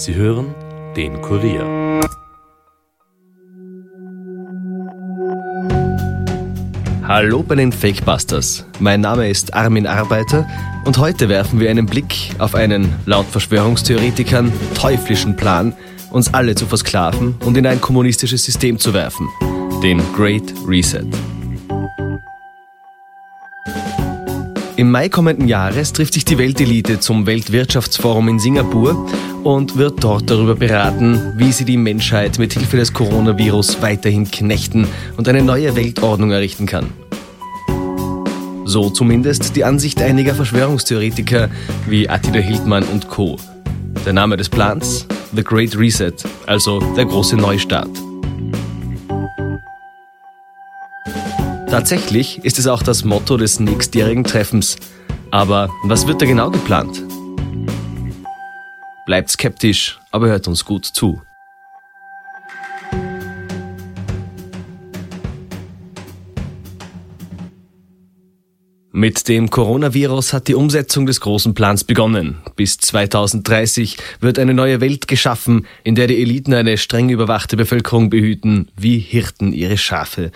Sie hören den Kurier. Hallo bei den Fakebusters. Mein Name ist Armin Arbeiter und heute werfen wir einen Blick auf einen, laut Verschwörungstheoretikern, teuflischen Plan, uns alle zu versklaven und in ein kommunistisches System zu werfen. Den Great Reset. Im Mai kommenden Jahres trifft sich die Weltelite zum Weltwirtschaftsforum in Singapur und wird dort darüber beraten, wie sie die Menschheit mit Hilfe des Coronavirus weiterhin knechten und eine neue Weltordnung errichten kann. So zumindest die Ansicht einiger Verschwörungstheoretiker wie Attila Hildmann und Co. Der Name des Plans? The Great Reset, also der große Neustart. Tatsächlich ist es auch das Motto des nächstjährigen Treffens. Aber was wird da genau geplant? Bleibt skeptisch, aber hört uns gut zu. Mit dem Coronavirus hat die Umsetzung des großen Plans begonnen. Bis 2030 wird eine neue Welt geschaffen, in der die Eliten eine streng überwachte Bevölkerung behüten, wie Hirten ihre Schafe.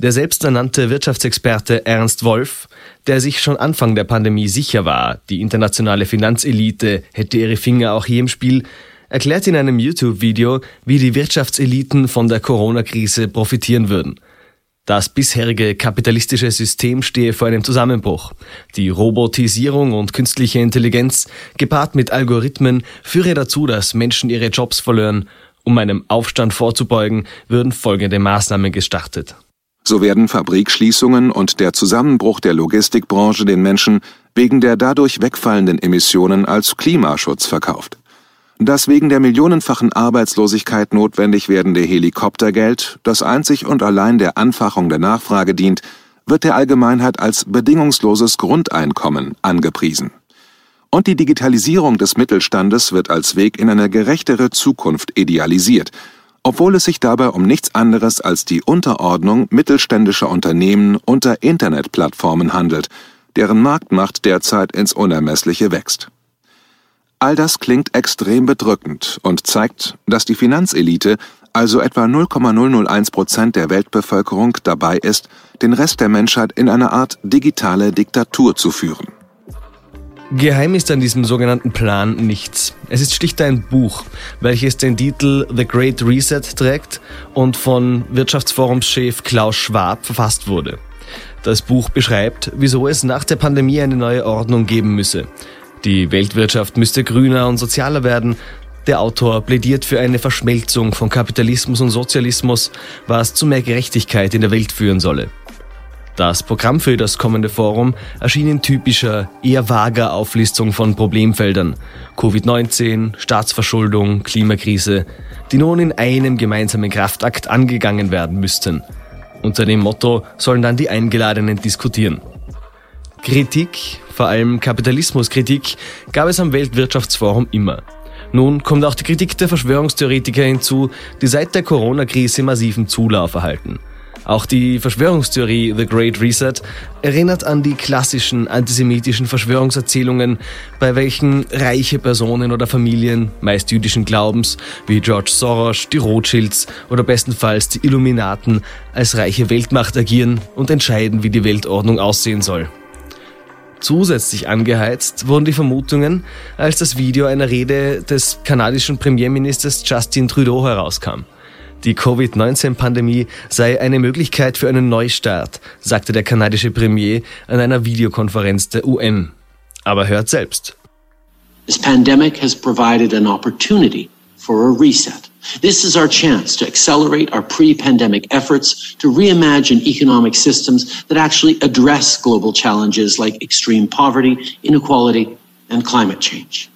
Der selbsternannte Wirtschaftsexperte Ernst Wolf, der sich schon Anfang der Pandemie sicher war, die internationale Finanzelite hätte ihre Finger auch hier im Spiel, erklärt in einem YouTube-Video, wie die Wirtschaftseliten von der Corona-Krise profitieren würden. Das bisherige kapitalistische System stehe vor einem Zusammenbruch. Die Robotisierung und künstliche Intelligenz, gepaart mit Algorithmen, führe dazu, dass Menschen ihre Jobs verlören. Um einem Aufstand vorzubeugen, würden folgende Maßnahmen gestartet. So werden Fabrikschließungen und der Zusammenbruch der Logistikbranche den Menschen wegen der dadurch wegfallenden Emissionen als Klimaschutz verkauft. Das wegen der millionenfachen Arbeitslosigkeit notwendig werdende Helikoptergeld, das einzig und allein der Anfachung der Nachfrage dient, wird der Allgemeinheit als bedingungsloses Grundeinkommen angepriesen. Und die Digitalisierung des Mittelstandes wird als Weg in eine gerechtere Zukunft idealisiert – obwohl es sich dabei um nichts anderes als die Unterordnung mittelständischer Unternehmen unter Internetplattformen handelt, deren Marktmacht derzeit ins Unermessliche wächst. All das klingt extrem bedrückend und zeigt, dass die Finanzelite, also etwa 0,001 Prozent der Weltbevölkerung, dabei ist, den Rest der Menschheit in eine Art digitale Diktatur zu führen. Geheim ist an diesem sogenannten Plan nichts. Es ist schlicht ein Buch, welches den Titel The Great Reset trägt und von Wirtschaftsforumschef Klaus Schwab verfasst wurde. Das Buch beschreibt, wieso es nach der Pandemie eine neue Ordnung geben müsse. Die Weltwirtschaft müsste grüner und sozialer werden. Der Autor plädiert für eine Verschmelzung von Kapitalismus und Sozialismus, was zu mehr Gerechtigkeit in der Welt führen solle. Das Programm für das kommende Forum erschien in typischer, eher vager Auflistung von Problemfeldern. Covid-19, Staatsverschuldung, Klimakrise, die nun in einem gemeinsamen Kraftakt angegangen werden müssten. Unter dem Motto sollen dann die Eingeladenen diskutieren. Kritik, vor allem Kapitalismuskritik, gab es am Weltwirtschaftsforum immer. Nun kommt auch die Kritik der Verschwörungstheoretiker hinzu, die seit der Corona-Krise massiven Zulauf erhalten. Auch die Verschwörungstheorie The Great Reset erinnert an die klassischen antisemitischen Verschwörungserzählungen, bei welchen reiche Personen oder Familien, meist jüdischen Glaubens, wie George Soros, die Rothschilds oder bestenfalls die Illuminaten, als reiche Weltmacht agieren und entscheiden, wie die Weltordnung aussehen soll. Zusätzlich angeheizt wurden die Vermutungen, als das Video einer Rede des kanadischen Premierministers Justin Trudeau herauskam. Die Covid-19-Pandemie sei eine Möglichkeit für einen Neustart, sagte der kanadische Premier an einer Videokonferenz der UN. Aber hört selbst. This pandemic has provided an opportunity for a reset. This is our chance to accelerate our pre-pandemic efforts to reimagine economic systems that actually address global challenges like extreme poverty, inequality, and climate change.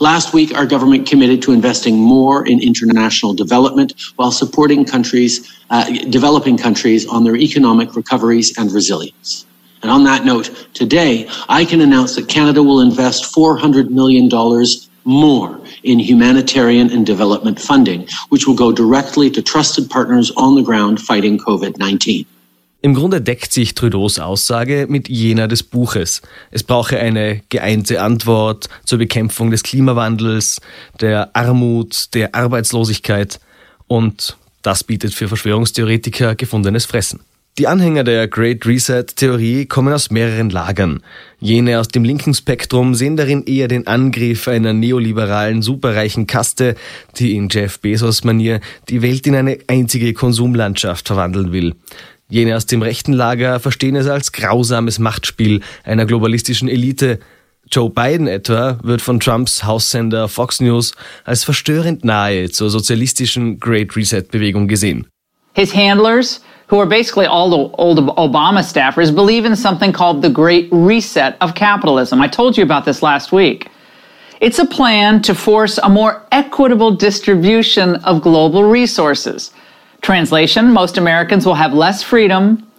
Last week, our government committed to investing more in international development while supporting countries, uh, developing countries on their economic recoveries and resilience. And on that note, today, I can announce that Canada will invest $400 million more in humanitarian and development funding, which will go directly to trusted partners on the ground fighting COVID 19. Im Grunde deckt sich Trudeaus Aussage mit jener des Buches. Es brauche eine geeinte Antwort zur Bekämpfung des Klimawandels, der Armut, der Arbeitslosigkeit und das bietet für Verschwörungstheoretiker gefundenes Fressen. Die Anhänger der Great Reset-Theorie kommen aus mehreren Lagern. Jene aus dem linken Spektrum sehen darin eher den Angriff einer neoliberalen, superreichen Kaste, die in Jeff Bezos-Manier die Welt in eine einzige Konsumlandschaft verwandeln will. Jene aus dem rechten Lager verstehen es als grausames Machtspiel einer globalistischen Elite. Joe Biden etwa wird von Trumps Haussender Fox News als verstörend nahe zur sozialistischen Great Reset-Bewegung gesehen. His handlers who are basically all the old Obama staffers, believe in something called the Great Reset of Capitalism. I told you about this last week. It's a plan to force a more equitable distribution of global resources. Translation, most Americans will have less freedom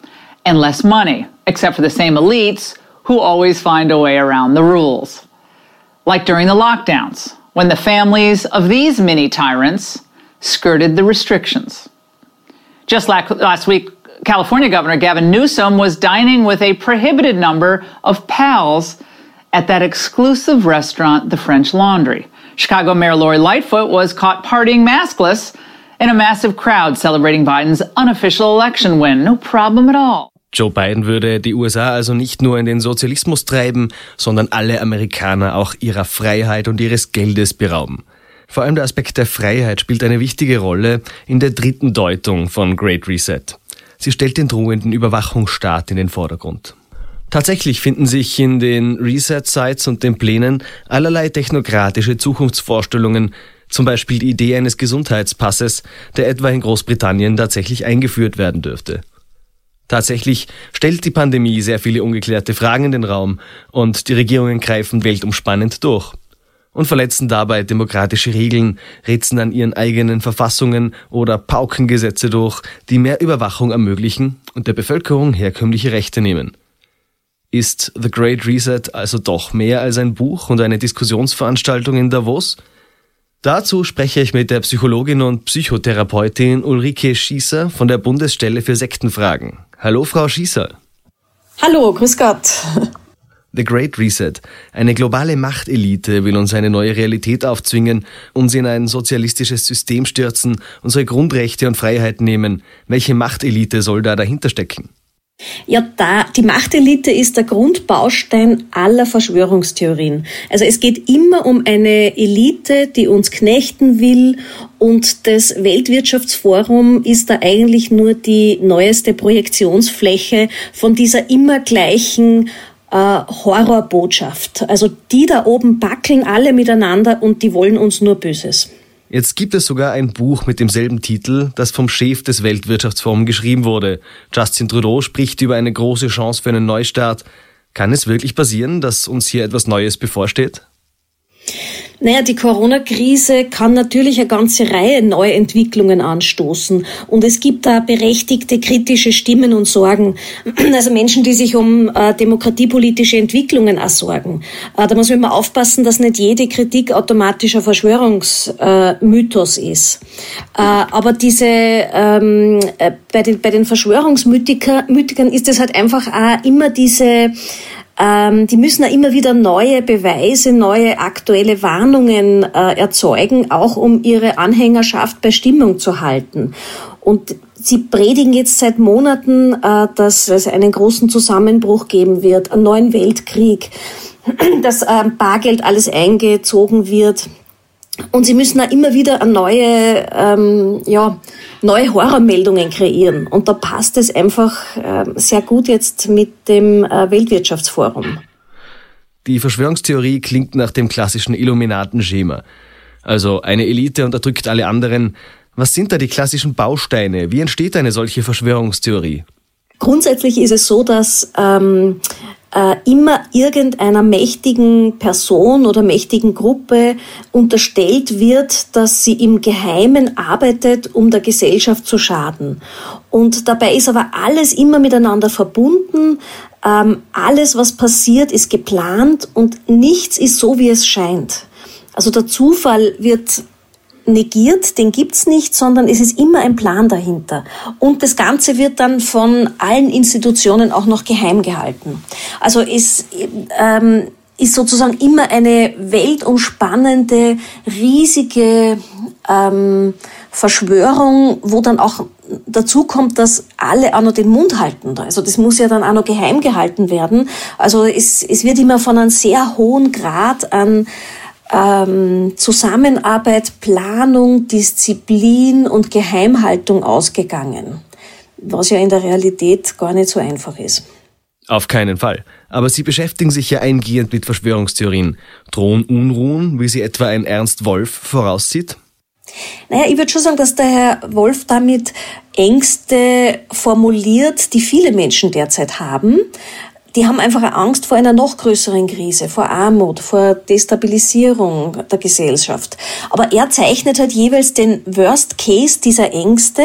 and less money, except for the same elites who always find a way around the rules. Like during the lockdowns, when the families of these mini tyrants skirted the restrictions. Just like last week, California Governor Gavin Newsom was dining with a prohibited number of pals at that exclusive restaurant, the French Laundry. Chicago Mayor Lori Lightfoot was caught partying maskless in a massive crowd celebrating Bidens unofficial election win. No problem at all. Joe Biden würde die USA also nicht nur in den Sozialismus treiben, sondern alle Amerikaner auch ihrer Freiheit und ihres Geldes berauben. Vor allem der Aspekt der Freiheit spielt eine wichtige Rolle in der dritten Deutung von Great Reset. Sie stellt den drohenden Überwachungsstaat in den Vordergrund. Tatsächlich finden sich in den Reset-Sites und den Plänen allerlei technokratische Zukunftsvorstellungen, zum Beispiel die Idee eines Gesundheitspasses, der etwa in Großbritannien tatsächlich eingeführt werden dürfte. Tatsächlich stellt die Pandemie sehr viele ungeklärte Fragen in den Raum und die Regierungen greifen weltumspannend durch und verletzen dabei demokratische Regeln, ritzen an ihren eigenen Verfassungen oder pauken Gesetze durch, die mehr Überwachung ermöglichen und der Bevölkerung herkömmliche Rechte nehmen. Ist The Great Reset also doch mehr als ein Buch und eine Diskussionsveranstaltung in Davos? Dazu spreche ich mit der Psychologin und Psychotherapeutin Ulrike Schießer von der Bundesstelle für Sektenfragen. Hallo, Frau Schießer. Hallo, grüß Gott. The Great Reset. Eine globale Machtelite will uns eine neue Realität aufzwingen, uns in ein sozialistisches System stürzen, unsere Grundrechte und Freiheiten nehmen. Welche Machtelite soll da dahinter stecken? Ja, da, die Machtelite ist der Grundbaustein aller Verschwörungstheorien. Also es geht immer um eine Elite, die uns knechten will und das Weltwirtschaftsforum ist da eigentlich nur die neueste Projektionsfläche von dieser immer gleichen äh, Horrorbotschaft. Also die da oben backeln alle miteinander und die wollen uns nur Böses. Jetzt gibt es sogar ein Buch mit demselben Titel, das vom Chef des Weltwirtschaftsforums geschrieben wurde. Justin Trudeau spricht über eine große Chance für einen Neustart. Kann es wirklich passieren, dass uns hier etwas Neues bevorsteht? Naja, die Corona-Krise kann natürlich eine ganze Reihe Neuentwicklungen anstoßen. Und es gibt da berechtigte kritische Stimmen und Sorgen. Also Menschen, die sich um äh, demokratiepolitische Entwicklungen auch sorgen. Äh, da muss man immer aufpassen, dass nicht jede Kritik automatischer Verschwörungsmythos äh, ist. Äh, aber diese, ähm, äh, bei den, bei den Verschwörungsmythikern ist es halt einfach auch immer diese, ähm, die müssen ja immer wieder neue Beweise, neue aktuelle Warnungen äh, erzeugen, auch um ihre Anhängerschaft bei Stimmung zu halten. Und Sie predigen jetzt seit Monaten, äh, dass es einen großen Zusammenbruch geben wird, einen neuen Weltkrieg, dass äh, Bargeld alles eingezogen wird. Und sie müssen auch immer wieder neue, ähm, ja, neue Horrormeldungen kreieren. Und da passt es einfach äh, sehr gut jetzt mit dem äh, Weltwirtschaftsforum. Die Verschwörungstheorie klingt nach dem klassischen Illuminatenschema. Also eine Elite unterdrückt alle anderen. Was sind da die klassischen Bausteine? Wie entsteht eine solche Verschwörungstheorie? Grundsätzlich ist es so, dass ähm, äh, immer irgendeiner mächtigen Person oder mächtigen Gruppe unterstellt wird, dass sie im Geheimen arbeitet, um der Gesellschaft zu schaden. Und dabei ist aber alles immer miteinander verbunden. Ähm, alles, was passiert, ist geplant und nichts ist so, wie es scheint. Also der Zufall wird negiert, den gibt's nicht, sondern es ist immer ein Plan dahinter. Und das Ganze wird dann von allen Institutionen auch noch geheim gehalten. Also es ähm, ist sozusagen immer eine weltumspannende, riesige ähm, Verschwörung, wo dann auch dazu kommt, dass alle auch noch den Mund halten. Also das muss ja dann auch noch geheim gehalten werden. Also es, es wird immer von einem sehr hohen Grad an ähm, Zusammenarbeit, Planung, Disziplin und Geheimhaltung ausgegangen, was ja in der Realität gar nicht so einfach ist. Auf keinen Fall. Aber Sie beschäftigen sich ja eingehend mit Verschwörungstheorien. Drohen Unruhen, wie sie etwa ein Ernst Wolf voraussieht? Naja, ich würde schon sagen, dass der Herr Wolf damit Ängste formuliert, die viele Menschen derzeit haben die haben einfach Angst vor einer noch größeren Krise, vor Armut, vor Destabilisierung der Gesellschaft. Aber er zeichnet halt jeweils den Worst Case dieser Ängste,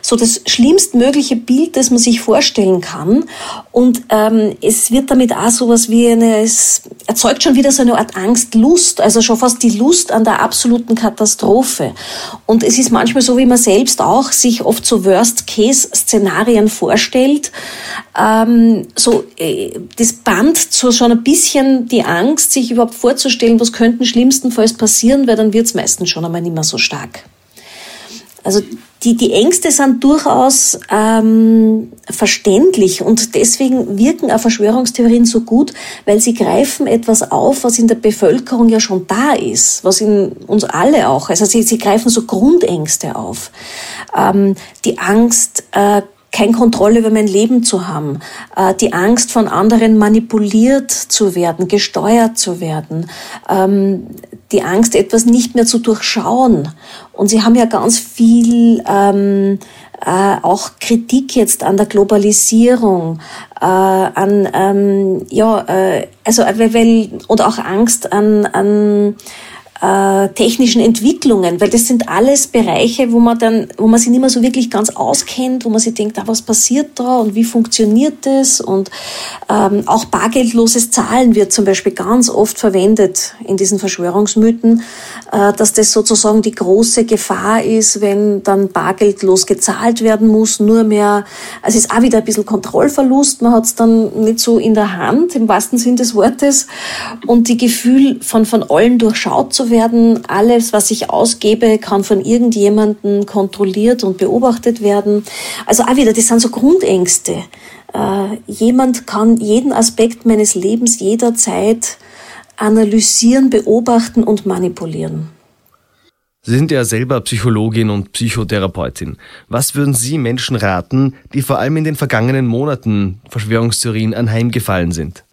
so das schlimmstmögliche Bild, das man sich vorstellen kann. Und ähm, es wird damit auch sowas wie eine, es erzeugt schon wieder so eine Art Angstlust, also schon fast die Lust an der absoluten Katastrophe. Und es ist manchmal so, wie man selbst auch sich oft so Worst Case Szenarien vorstellt. Ähm, so äh, das Band so schon ein bisschen die Angst, sich überhaupt vorzustellen, was könnte schlimmstenfalls passieren, weil dann wird es meistens schon einmal nicht mehr so stark. Also die, die Ängste sind durchaus ähm, verständlich und deswegen wirken auch Verschwörungstheorien so gut, weil sie greifen etwas auf, was in der Bevölkerung ja schon da ist, was in uns alle auch. Also sie, sie greifen so Grundängste auf. Ähm, die Angst, äh, keine Kontrolle über mein Leben zu haben, äh, die Angst von anderen manipuliert zu werden, gesteuert zu werden, ähm, die Angst, etwas nicht mehr zu durchschauen. Und sie haben ja ganz viel ähm, äh, auch Kritik jetzt an der Globalisierung, äh, an ähm, ja, also weil, und auch Angst an, an äh, technischen Entwicklungen, weil das sind alles Bereiche, wo man dann, wo man sich nicht mehr so wirklich ganz auskennt, wo man sich denkt, ah, was passiert da und wie funktioniert das und ähm, auch bargeldloses Zahlen wird zum Beispiel ganz oft verwendet in diesen Verschwörungsmythen, äh, dass das sozusagen die große Gefahr ist, wenn dann bargeldlos gezahlt werden muss, nur mehr, also es ist auch wieder ein bisschen Kontrollverlust, man hat es dann nicht so in der Hand, im wahrsten Sinn des Wortes und die Gefühl von, von allen durchschaut zu werden. Alles, was ich ausgebe, kann von irgendjemandem kontrolliert und beobachtet werden. Also auch wieder, das sind so Grundängste. Äh, jemand kann jeden Aspekt meines Lebens jederzeit analysieren, beobachten und manipulieren. Sie sind ja selber Psychologin und Psychotherapeutin. Was würden Sie Menschen raten, die vor allem in den vergangenen Monaten Verschwörungstheorien anheimgefallen sind?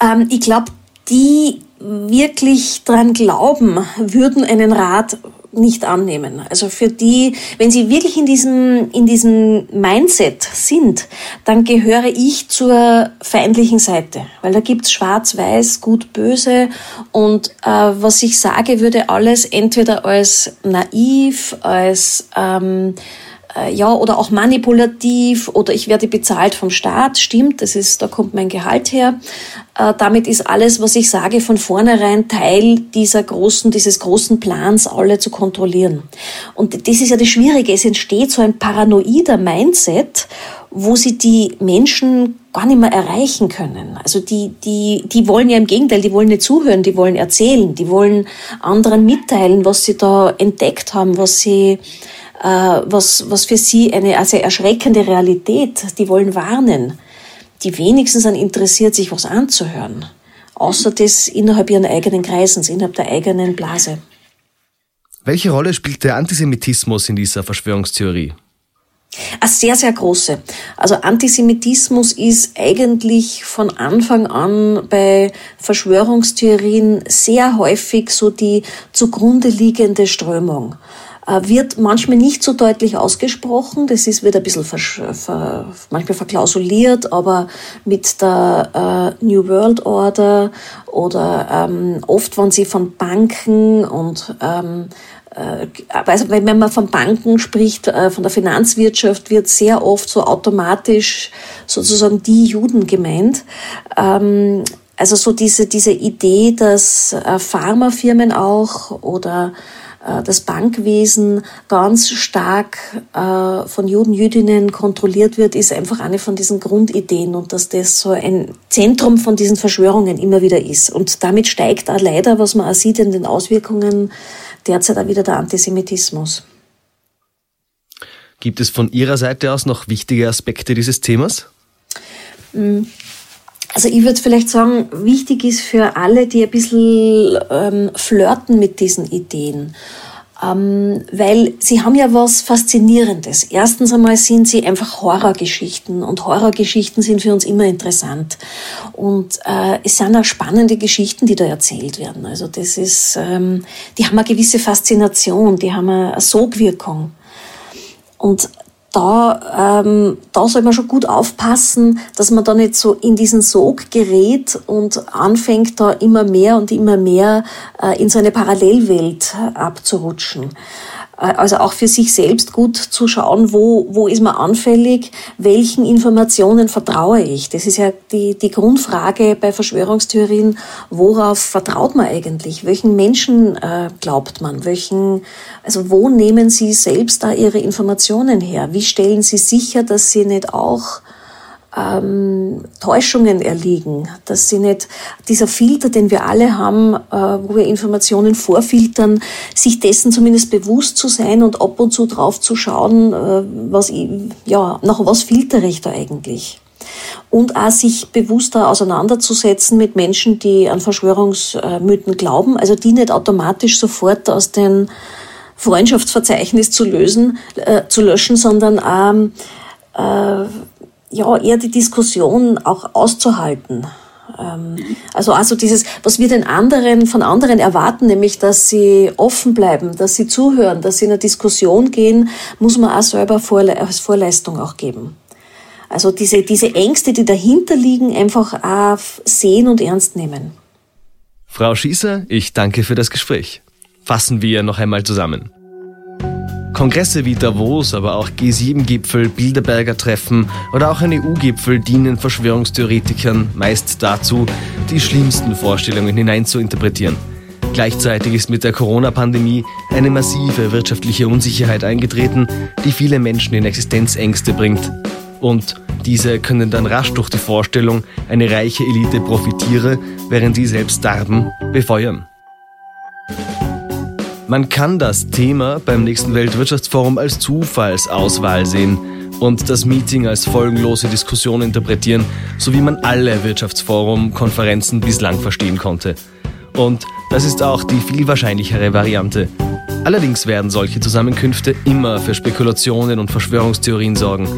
Ähm, ich glaube, die wirklich dran glauben, würden einen Rat nicht annehmen. Also für die, wenn sie wirklich in diesem, in diesem Mindset sind, dann gehöre ich zur feindlichen Seite. Weil da gibt's schwarz, weiß, gut, böse und äh, was ich sage, würde alles entweder als naiv, als ähm, äh, ja, oder auch manipulativ oder ich werde bezahlt vom Staat, stimmt, das ist, da kommt mein Gehalt her. Äh, damit ist alles, was ich sage, von vornherein Teil dieser großen, dieses großen Plans, alle zu kontrollieren. Und das ist ja das Schwierige. Es entsteht so ein paranoider Mindset, wo sie die Menschen gar nicht mehr erreichen können. Also die, die, die wollen ja im Gegenteil, die wollen nicht zuhören, die wollen erzählen, die wollen anderen mitteilen, was sie da entdeckt haben, was sie, was, was für sie eine also erschreckende Realität, die wollen warnen. Die wenigsten sind interessiert, sich was anzuhören. Außer das innerhalb ihren eigenen Kreisens, innerhalb der eigenen Blase. Welche Rolle spielt der Antisemitismus in dieser Verschwörungstheorie? Eine sehr, sehr große. Also Antisemitismus ist eigentlich von Anfang an bei Verschwörungstheorien sehr häufig so die zugrunde liegende Strömung. Äh, wird manchmal nicht so deutlich ausgesprochen. Das ist, wird ein bisschen ver, manchmal verklausuliert, aber mit der äh, New World Order oder ähm, oft, wenn sie von Banken und ähm, äh, also wenn man von Banken spricht, äh, von der Finanzwirtschaft, wird sehr oft so automatisch sozusagen die Juden gemeint. Ähm, also so diese, diese Idee, dass Pharmafirmen auch oder das Bankwesen ganz stark äh, von Juden, Jüdinnen kontrolliert wird, ist einfach eine von diesen Grundideen und dass das so ein Zentrum von diesen Verschwörungen immer wieder ist. Und damit steigt auch leider, was man auch sieht in den Auswirkungen, derzeit auch wieder der Antisemitismus. Gibt es von Ihrer Seite aus noch wichtige Aspekte dieses Themas? Also ich würde vielleicht sagen, wichtig ist für alle, die ein bisschen ähm, flirten mit diesen Ideen. Ähm, weil sie haben ja was Faszinierendes. Erstens einmal sind sie einfach Horrorgeschichten und Horrorgeschichten sind für uns immer interessant. Und äh, es sind auch spannende Geschichten, die da erzählt werden. Also das ist, ähm, die haben eine gewisse Faszination, die haben eine, eine Sogwirkung. Und da, ähm, da soll man schon gut aufpassen, dass man da nicht so in diesen Sog gerät und anfängt da immer mehr und immer mehr äh, in so eine Parallelwelt abzurutschen. Äh, also auch für sich selbst gut zu schauen, wo, wo ist man anfällig, welchen Informationen vertraue ich. Das ist ja die, die Grundfrage bei Verschwörungstheorien, worauf vertraut man eigentlich? Welchen Menschen äh, glaubt man? Welchen, also wo nehmen Sie selbst da Ihre Informationen her? Wie stellen Sie sicher, dass Sie nicht auch ähm, Täuschungen erliegen, dass sie nicht dieser Filter, den wir alle haben, äh, wo wir Informationen vorfiltern, sich dessen zumindest bewusst zu sein und ab und zu drauf zu schauen, äh, was ja nach was filtere ich da eigentlich? Und auch sich bewusster auseinanderzusetzen mit Menschen, die an Verschwörungsmythen glauben, also die nicht automatisch sofort aus dem Freundschaftsverzeichnis zu lösen, äh, zu löschen, sondern auch äh, ja, eher die Diskussion auch auszuhalten. Ähm, also, also dieses, was wir den anderen, von anderen erwarten, nämlich, dass sie offen bleiben, dass sie zuhören, dass sie in eine Diskussion gehen, muss man auch selber als Vorleistung auch geben. Also diese, diese Ängste, die dahinter liegen, einfach auch sehen und ernst nehmen. Frau Schießer, ich danke für das Gespräch. Fassen wir noch einmal zusammen. Kongresse wie Davos, aber auch G7-Gipfel, Bilderberger Treffen oder auch ein EU-Gipfel dienen Verschwörungstheoretikern meist dazu, die schlimmsten Vorstellungen hineinzuinterpretieren. Gleichzeitig ist mit der Corona-Pandemie eine massive wirtschaftliche Unsicherheit eingetreten, die viele Menschen in Existenzängste bringt. Und diese können dann rasch durch die Vorstellung, eine reiche Elite profitiere, während sie selbst darben, befeuern. Man kann das Thema beim nächsten Weltwirtschaftsforum als Zufallsauswahl sehen und das Meeting als folgenlose Diskussion interpretieren, so wie man alle Wirtschaftsforum-Konferenzen bislang verstehen konnte. Und das ist auch die viel wahrscheinlichere Variante. Allerdings werden solche Zusammenkünfte immer für Spekulationen und Verschwörungstheorien sorgen.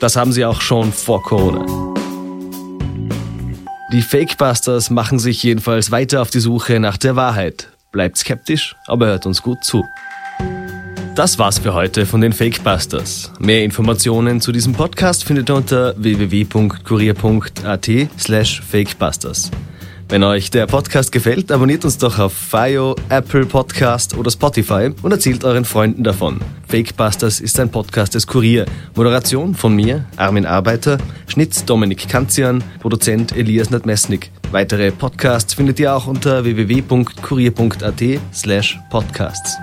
Das haben sie auch schon vor Corona. Die Fakebusters machen sich jedenfalls weiter auf die Suche nach der Wahrheit, Bleibt skeptisch, aber hört uns gut zu. Das war's für heute von den Fakebusters. Mehr Informationen zu diesem Podcast findet ihr unter www.kurier.at slash fakebusters. Wenn euch der Podcast gefällt, abonniert uns doch auf FIO, Apple Podcast oder Spotify und erzählt euren Freunden davon. Fakebusters ist ein Podcast des Kurier. Moderation von mir, Armin Arbeiter, Schnitt Dominik Kanzian, Produzent Elias Nadmesnik. Weitere Podcasts findet ihr auch unter www.kurier.at slash podcasts.